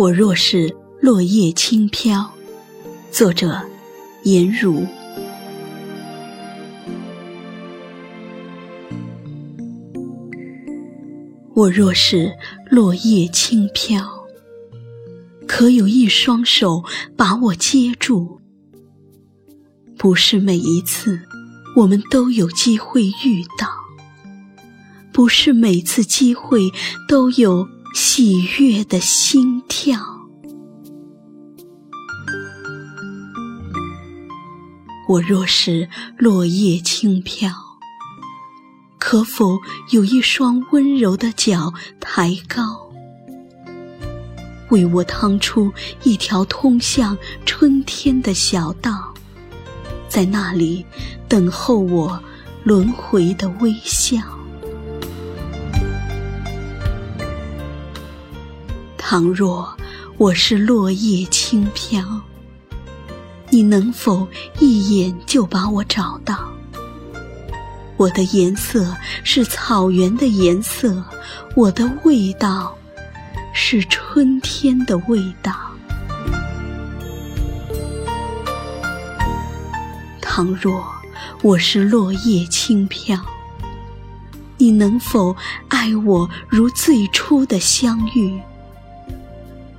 我若是落叶轻飘，作者颜如。我若是落叶轻飘，可有一双手把我接住？不是每一次我们都有机会遇到，不是每次机会都有喜悦的心跳。我若是落叶轻飘。可否有一双温柔的脚抬高，为我趟出一条通向春天的小道，在那里等候我轮回的微笑？倘若我是落叶轻飘，你能否一眼就把我找到？我的颜色是草原的颜色，我的味道是春天的味道。倘若我是落叶轻飘，你能否爱我如最初的相遇？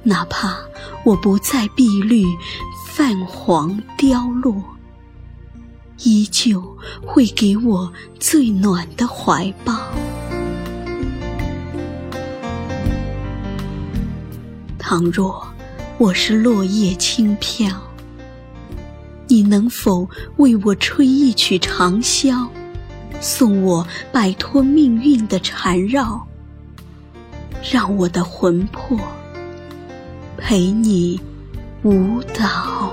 哪怕我不再碧绿、泛黄、凋落。依旧会给我最暖的怀抱。倘若我是落叶轻飘，你能否为我吹一曲长箫，送我摆脱命运的缠绕，让我的魂魄陪你舞蹈？